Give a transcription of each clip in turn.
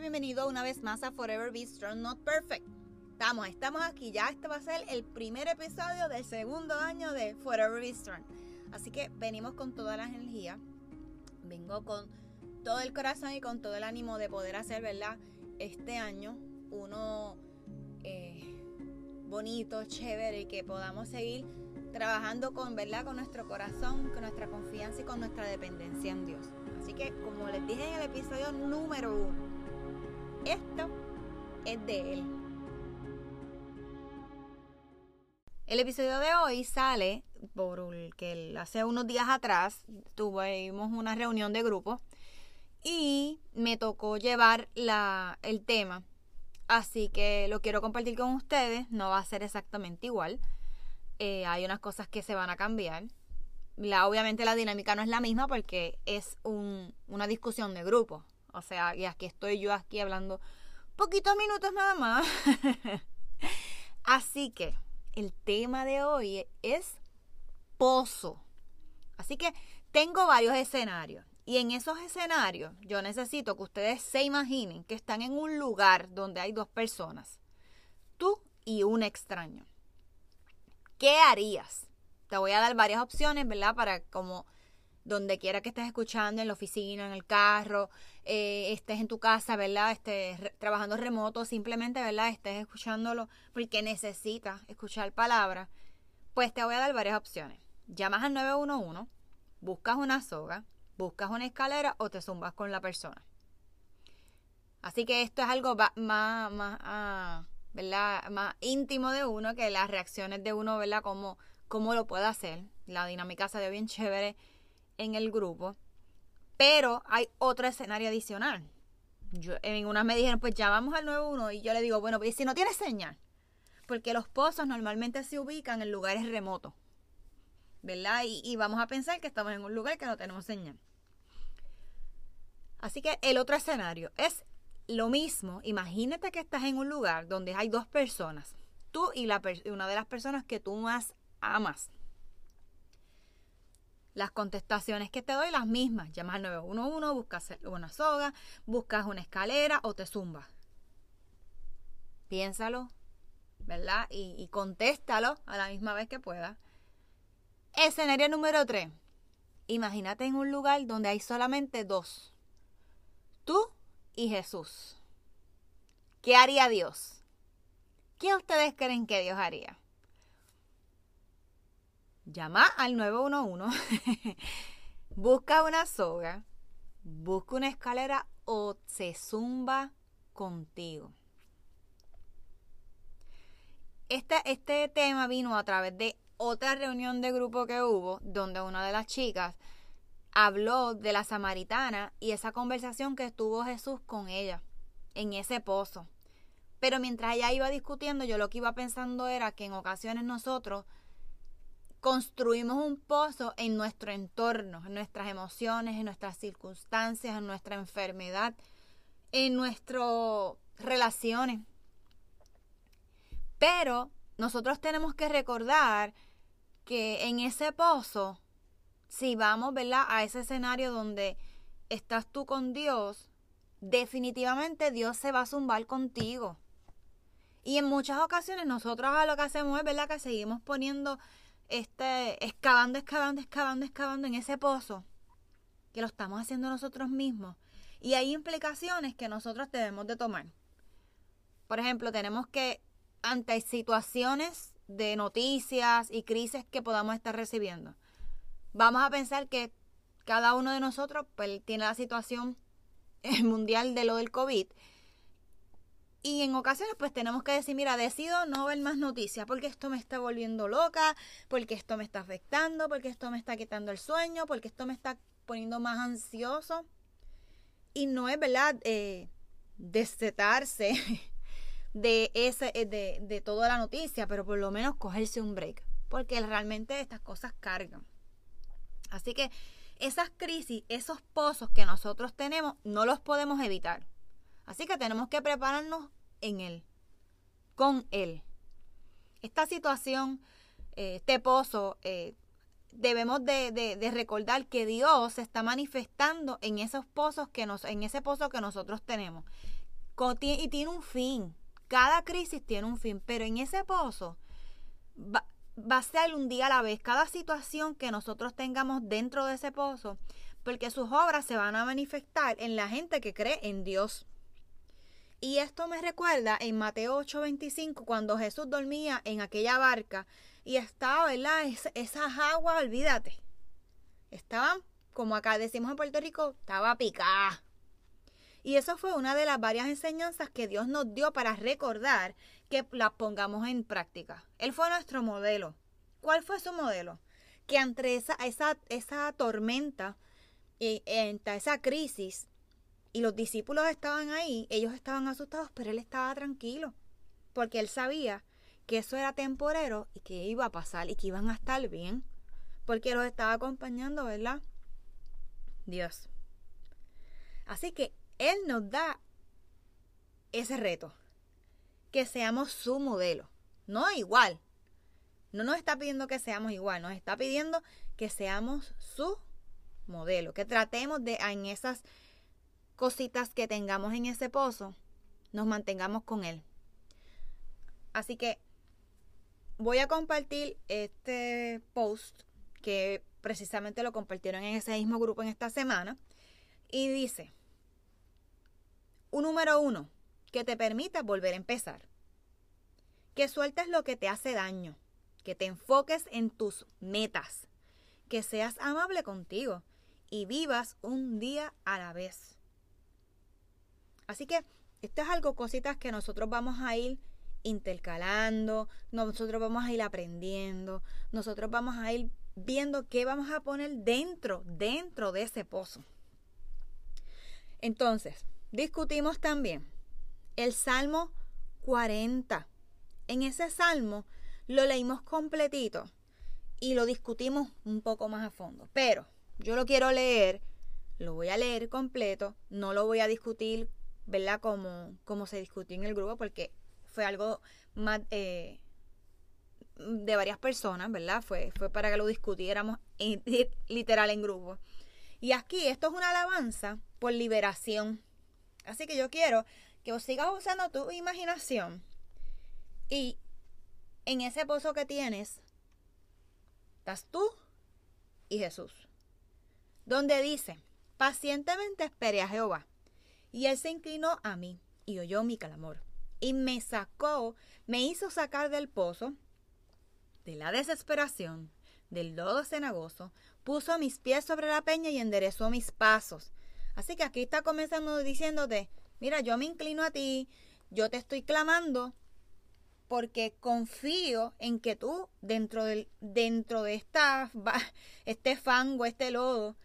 bienvenido una vez más a Forever Be Strong Not Perfect. Estamos, estamos aquí, ya este va a ser el primer episodio del segundo año de Forever Be Strong. Así que venimos con todas las energías, vengo con todo el corazón y con todo el ánimo de poder hacer, ¿verdad? Este año uno eh, bonito, chévere y que podamos seguir trabajando con, ¿verdad? Con nuestro corazón, con nuestra confianza y con nuestra dependencia en Dios. Así que, como les dije en el episodio número uno, esto es de Él. El episodio de hoy sale porque hace unos días atrás tuvimos una reunión de grupo y me tocó llevar la, el tema. Así que lo quiero compartir con ustedes. No va a ser exactamente igual. Eh, hay unas cosas que se van a cambiar obviamente la dinámica no es la misma porque es un, una discusión de grupo. O sea, y aquí estoy yo aquí hablando poquitos minutos nada más. Así que el tema de hoy es pozo. Así que tengo varios escenarios. Y en esos escenarios yo necesito que ustedes se imaginen que están en un lugar donde hay dos personas. Tú y un extraño. ¿Qué harías? te voy a dar varias opciones, ¿verdad? Para como donde quiera que estés escuchando, en la oficina, en el carro, eh, estés en tu casa, ¿verdad? Estés trabajando remoto, simplemente, ¿verdad? Estés escuchándolo porque necesitas escuchar palabras, pues te voy a dar varias opciones. Llamas al 911, buscas una soga, buscas una escalera o te zumbas con la persona. Así que esto es algo más, más, ah, ¿verdad? más íntimo de uno que las reacciones de uno, ¿verdad? Como cómo lo puede hacer. La dinámica se dio bien chévere en el grupo. Pero hay otro escenario adicional. Yo, en unas me dijeron, pues ya vamos al 9.1 y yo le digo, bueno, pues si no tiene señal, porque los pozos normalmente se ubican en lugares remotos, ¿verdad? Y, vamos a pensar que estamos en un lugar que no tenemos señal. Así que el otro escenario es lo mismo. Imagínate que estás en un lugar donde hay dos personas, tú y una de las personas que tú más amas. Las contestaciones que te doy, las mismas. Llamas al 911, buscas una soga, buscas una escalera o te zumbas. Piénsalo, ¿verdad? Y, y contéstalo a la misma vez que puedas. Escenario número 3. Imagínate en un lugar donde hay solamente dos. Tú y Jesús. ¿Qué haría Dios? ¿Qué ustedes creen que Dios haría? Llama al 911, busca una soga, busca una escalera o se zumba contigo. Este, este tema vino a través de otra reunión de grupo que hubo, donde una de las chicas habló de la samaritana y esa conversación que tuvo Jesús con ella en ese pozo. Pero mientras ella iba discutiendo, yo lo que iba pensando era que en ocasiones nosotros construimos un pozo en nuestro entorno, en nuestras emociones, en nuestras circunstancias, en nuestra enfermedad, en nuestras relaciones. Pero nosotros tenemos que recordar que en ese pozo, si vamos ¿verdad? a ese escenario donde estás tú con Dios, definitivamente Dios se va a zumbar contigo. Y en muchas ocasiones nosotros a lo que hacemos es ¿verdad? que seguimos poniendo este, excavando, excavando, excavando, excavando en ese pozo, que lo estamos haciendo nosotros mismos. Y hay implicaciones que nosotros debemos de tomar. Por ejemplo, tenemos que, ante situaciones de noticias y crisis que podamos estar recibiendo, vamos a pensar que cada uno de nosotros pues, tiene la situación mundial de lo del COVID y en ocasiones pues tenemos que decir, mira, decido no ver más noticias porque esto me está volviendo loca, porque esto me está afectando, porque esto me está quitando el sueño, porque esto me está poniendo más ansioso. Y no es verdad eh, de, ese, eh, de, de toda la noticia, pero por lo menos cogerse un break, porque realmente estas cosas cargan. Así que esas crisis, esos pozos que nosotros tenemos, no los podemos evitar. Así que tenemos que prepararnos en Él, con Él. Esta situación, eh, este pozo, eh, debemos de, recordar que Dios se está manifestando en esos pozos que nos, en ese pozo que nosotros tenemos. y tiene un fin. Cada crisis tiene un fin, pero en ese pozo va, va a ser un día a la vez. Cada situación que nosotros tengamos dentro de ese pozo, porque sus obras se van a manifestar en la gente que cree en Dios. Y esto me recuerda en Mateo 8:25, cuando Jesús dormía en aquella barca y estaba, ¿verdad? esas aguas, olvídate. Estaban, como acá decimos en Puerto Rico, estaba picada. Y eso fue una de las varias enseñanzas que Dios nos dio para recordar que las pongamos en práctica. Él fue nuestro modelo. ¿Cuál fue su modelo? Que ante esa, esa, esa tormenta, y ante esa crisis, y los discípulos estaban ahí, ellos estaban asustados, pero él estaba tranquilo, porque él sabía que eso era temporero y que iba a pasar y que iban a estar bien, porque los estaba acompañando, ¿verdad? Dios. Así que Él nos da ese reto, que seamos su modelo, no igual. No nos está pidiendo que seamos igual, nos está pidiendo que seamos su modelo, que tratemos de en esas cositas que tengamos en ese pozo, nos mantengamos con él. Así que voy a compartir este post que precisamente lo compartieron en ese mismo grupo en esta semana. Y dice, un número uno, que te permita volver a empezar. Que sueltes lo que te hace daño. Que te enfoques en tus metas. Que seas amable contigo y vivas un día a la vez. Así que esto es algo, cositas que nosotros vamos a ir intercalando, nosotros vamos a ir aprendiendo, nosotros vamos a ir viendo qué vamos a poner dentro, dentro de ese pozo. Entonces, discutimos también el Salmo 40. En ese salmo lo leímos completito y lo discutimos un poco más a fondo. Pero yo lo quiero leer, lo voy a leer completo, no lo voy a discutir ¿verdad? Como, como se discutió en el grupo, porque fue algo más eh, de varias personas, ¿verdad? Fue, fue para que lo discutiéramos literal en grupo. Y aquí esto es una alabanza por liberación. Así que yo quiero que vos sigas usando tu imaginación y en ese pozo que tienes estás tú y Jesús. Donde dice, pacientemente esperé a Jehová y él se inclinó a mí y oyó mi clamor. Y me sacó, me hizo sacar del pozo, de la desesperación, del lodo cenagoso, puso mis pies sobre la peña y enderezó mis pasos. Así que aquí está comenzando diciéndote, mira, yo me inclino a ti, yo te estoy clamando porque confío en que tú dentro, del, dentro de esta, este fango, este lodo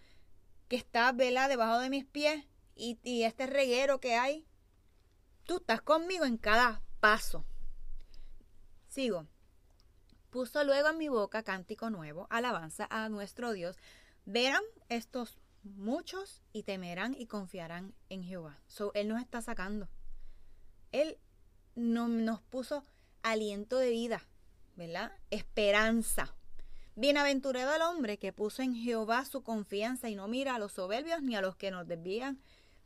que está vela debajo de mis pies, y, este reguero que hay, tú estás conmigo en cada paso. Sigo. Puso luego en mi boca cántico nuevo, alabanza a nuestro Dios. Verán estos muchos y temerán y confiarán en Jehová. So, él nos está sacando. Él no, nos puso aliento de vida, ¿verdad? Esperanza. Bienaventurado el hombre que puso en Jehová su confianza y no mira a los soberbios ni a los que nos desvían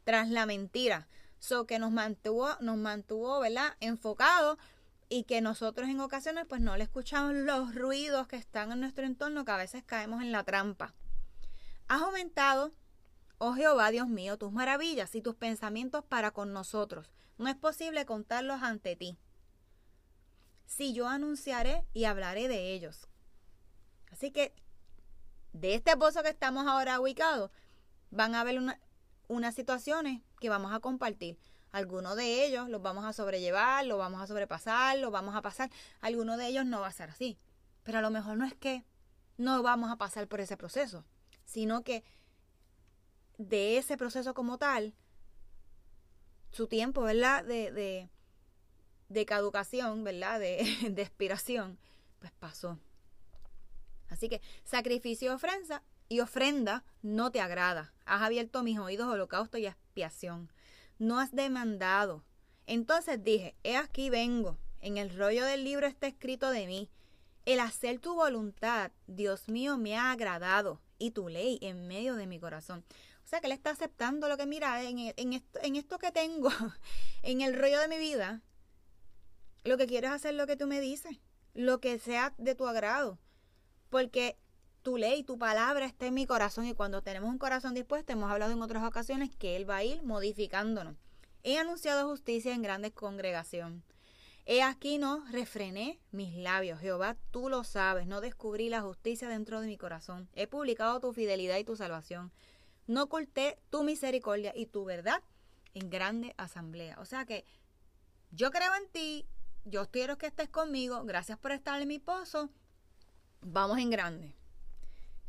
tras la mentira. So que nos mantuvo, nos mantuvo, ¿verdad? Enfocado y que nosotros en ocasiones pues no le escuchamos los ruidos que están en nuestro entorno que a veces caemos en la trampa. Has aumentado, oh Jehová, Dios mío, tus maravillas y tus pensamientos para con nosotros. No es posible contarlos ante ti. Si yo anunciaré y hablaré de ellos. Así que de este pozo que estamos ahora ubicados, van a haber una, unas situaciones que vamos a compartir. Algunos de ellos los vamos a sobrellevar, los vamos a sobrepasar, los vamos a pasar. Algunos de ellos no va a ser así. Pero a lo mejor no es que no vamos a pasar por ese proceso, sino que de ese proceso como tal, su tiempo, ¿verdad? De, de, de caducación, ¿verdad? De, de expiración, pues pasó. Así que sacrificio ofrenda, y ofrenda no te agrada. Has abierto mis oídos holocausto y expiación. No has demandado. Entonces dije, he aquí vengo. En el rollo del libro está escrito de mí. El hacer tu voluntad, Dios mío, me ha agradado y tu ley en medio de mi corazón. O sea, que Él está aceptando lo que mira en, esto, en esto que tengo, en el rollo de mi vida. Lo que quiero es hacer lo que tú me dices, lo que sea de tu agrado. Porque tu ley, tu palabra está en mi corazón y cuando tenemos un corazón dispuesto, hemos hablado en otras ocasiones que Él va a ir modificándonos. He anunciado justicia en grandes congregación. He aquí no refrené mis labios. Jehová, tú lo sabes. No descubrí la justicia dentro de mi corazón. He publicado tu fidelidad y tu salvación. No oculté tu misericordia y tu verdad en grande asamblea. O sea que yo creo en ti. Yo quiero que estés conmigo. Gracias por estar en mi pozo. Vamos en grande.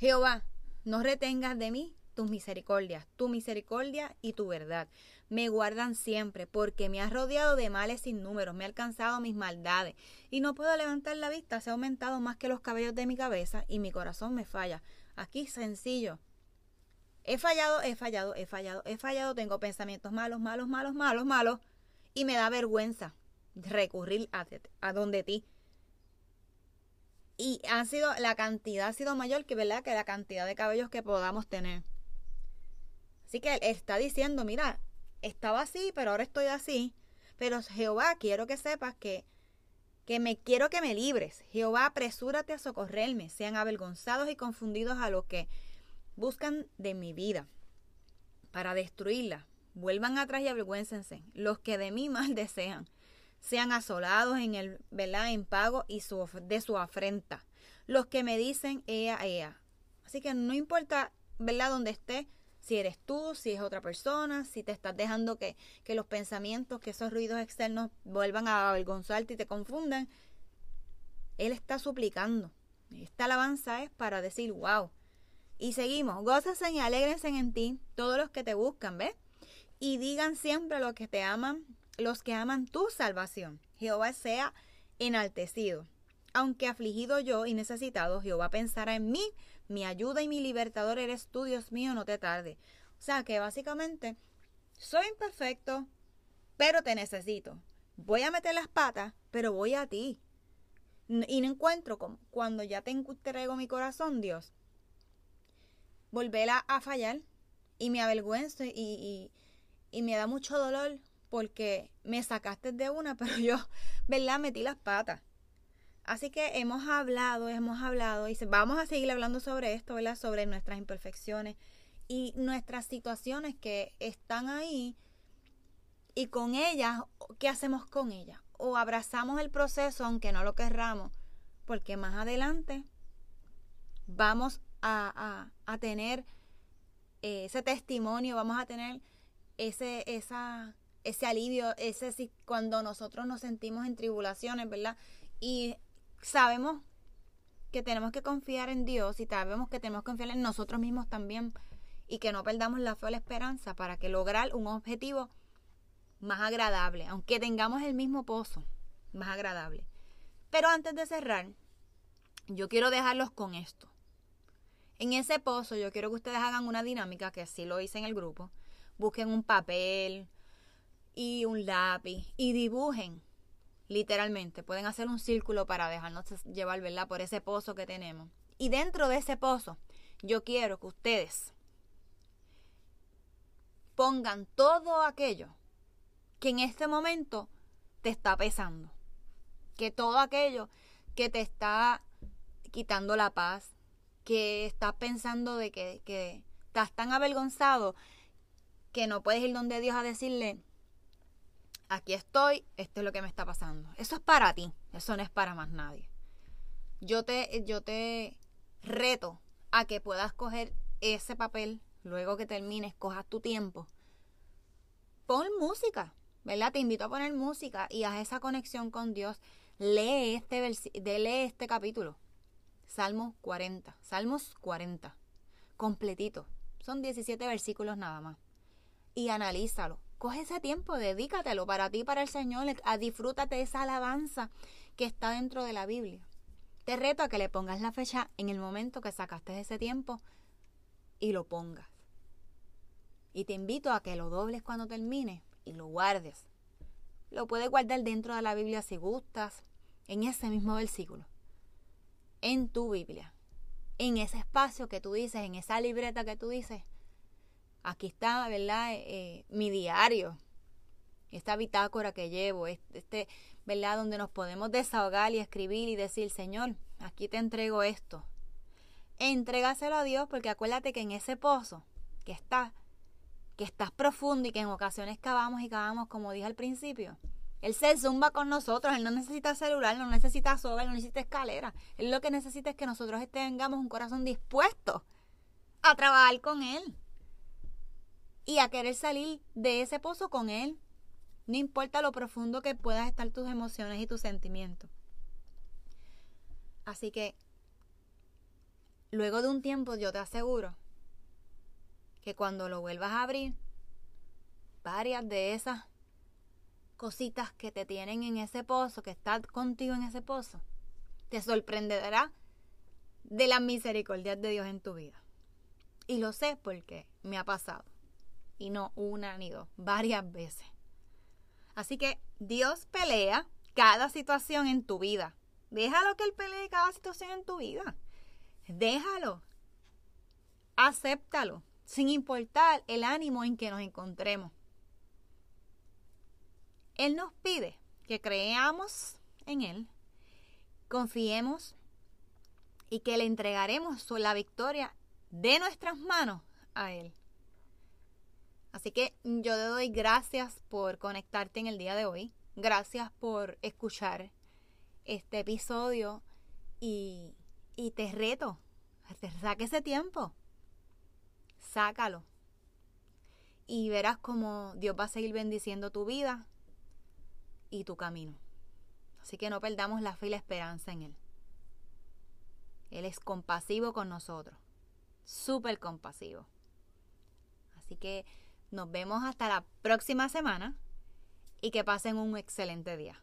Jehová, no retengas de mí tus misericordias, tu misericordia y tu verdad me guardan siempre, porque me has rodeado de males sin números, me ha alcanzado mis maldades, y no puedo levantar la vista, se ha aumentado más que los cabellos de mi cabeza, y mi corazón me falla. Aquí sencillo. He fallado, he fallado, he fallado, he fallado, tengo pensamientos malos, malos, malos, malos, malos, y me da vergüenza recurrir a, a donde ti. Y ha sido, la cantidad ha sido mayor que, ¿verdad? que la cantidad de cabellos que podamos tener. Así que está diciendo, mira, estaba así, pero ahora estoy así. Pero Jehová, quiero que sepas que, que me quiero que me libres. Jehová, apresúrate a socorrerme. Sean avergonzados y confundidos a los que buscan de mi vida para destruirla. Vuelvan atrás y avergüéncense. Los que de mí mal desean. Sean asolados en el, ¿verdad? En pago y su, de su afrenta. Los que me dicen ea, ea. Así que no importa, ¿verdad? Donde esté, si eres tú, si es otra persona, si te estás dejando que, que los pensamientos, que esos ruidos externos vuelvan a avergonzarte y te confundan. Él está suplicando. Esta alabanza es para decir, wow. Y seguimos, gócense y alegrense en ti todos los que te buscan, ¿ves? Y digan siempre los que te aman, los que aman tu salvación. Jehová sea enaltecido. Aunque afligido yo y necesitado, Jehová pensará en mí mi ayuda y mi libertador eres tú, Dios mío, no te tarde. O sea que básicamente soy imperfecto, pero te necesito. Voy a meter las patas, pero voy a ti. Y no encuentro como cuando ya te entrego mi corazón, Dios, volver a, fallar y me avergüenzo y, y, y me da mucho dolor porque me sacaste de una, pero yo, ¿verdad? Metí las patas. Así que hemos hablado, hemos hablado y vamos a seguir hablando sobre esto, ¿verdad? Sobre nuestras imperfecciones y nuestras situaciones que están ahí y con ellas, ¿qué hacemos con ellas? O abrazamos el proceso aunque no lo querramos, porque más adelante vamos a, tener ese testimonio, vamos a tener ese, esa, ese alivio, ese cuando nosotros nos sentimos en tribulaciones, ¿verdad? Y sabemos que tenemos que confiar en Dios y sabemos que tenemos que confiar en nosotros mismos también y que no perdamos la fe o la esperanza para que lograr un objetivo más agradable, aunque tengamos el mismo pozo, más agradable. Pero antes de cerrar, yo quiero dejarlos con esto. En ese pozo yo quiero que ustedes hagan una dinámica, que así lo hice en el grupo. Busquen un papel y un lápiz y dibujen literalmente. Pueden hacer un círculo para dejarnos llevar, ¿verdad? Por ese pozo que tenemos. Y dentro de ese pozo, yo quiero que ustedes pongan todo aquello que en este momento te está pesando. Que todo aquello que te está quitando la paz, que estás pensando de que, que estás tan avergonzado que no puedes ir donde Dios a decirle, aquí estoy, esto es lo que me está pasando. Eso es para ti, eso no es para más nadie. Yo te, yo te reto a que puedas coger ese papel, luego que termines, cojas tu tiempo. Pon música, ¿verdad? Te invito a poner música y haz esa conexión con Dios. Lee este, lee este capítulo. Salmos 40. Salmos 40. Completito. Son 17 versículos nada más. Y analízalo Coge ese tiempo, dedícatelo para ti, para el Señor, a disfrútate de esa alabanza que está dentro de la Biblia. Te reto a que le pongas la fecha en el momento que sacaste ese tiempo y lo pongas. Y te invito a que lo dobles cuando termine y lo guardes. Lo puedes guardar dentro de la Biblia si gustas, en ese mismo versículo, en tu Biblia, en ese espacio que tú dices, en esa libreta que tú dices, Aquí está, ¿verdad? Eh, eh, mi diario, esta bitácora que llevo, este, ¿verdad? Donde nos podemos desahogar y escribir y decir, Señor, aquí te entrego esto. Entrégaselo a Dios porque acuérdate que en ese pozo que está, que estás profundo y que en ocasiones cavamos y cavamos, como dije al principio, él se zumba con nosotros, Él no necesita celular, no necesita soga, no necesita escalera. Él lo que necesita es que nosotros tengamos un corazón dispuesto a trabajar con Él y a querer salir de ese pozo con Él. No importa lo profundo que puedas estar tus emociones y tus sentimientos. Así que, luego de un tiempo, yo te aseguro que cuando lo vuelvas a abrir, varias de esas cositas que te tienen en ese pozo, que están contigo en ese pozo, te sorprenderá de las misericordias de Dios en tu vida. Y lo sé porque me ha pasado. Y no una ni dos, varias veces. Así que Dios pelea cada situación en tu vida. Déjalo que Él pelee cada situación en tu vida. Déjalo. Acéptalo, sin importar el ánimo en que nos encontremos. Él nos pide que creamos en Él, confiemos y que le entregaremos la victoria de nuestras manos a Él. Así que yo te doy gracias por conectarte en el día de hoy. Gracias por escuchar este episodio y, y te reto, saque ese tiempo, sácalo y verás cómo Dios va a seguir bendiciendo tu vida y tu camino. Así que no perdamos la fe y la esperanza en Él. Él es compasivo con nosotros, súper compasivo. Así que nos vemos hasta la próxima semana y que pasen un excelente día.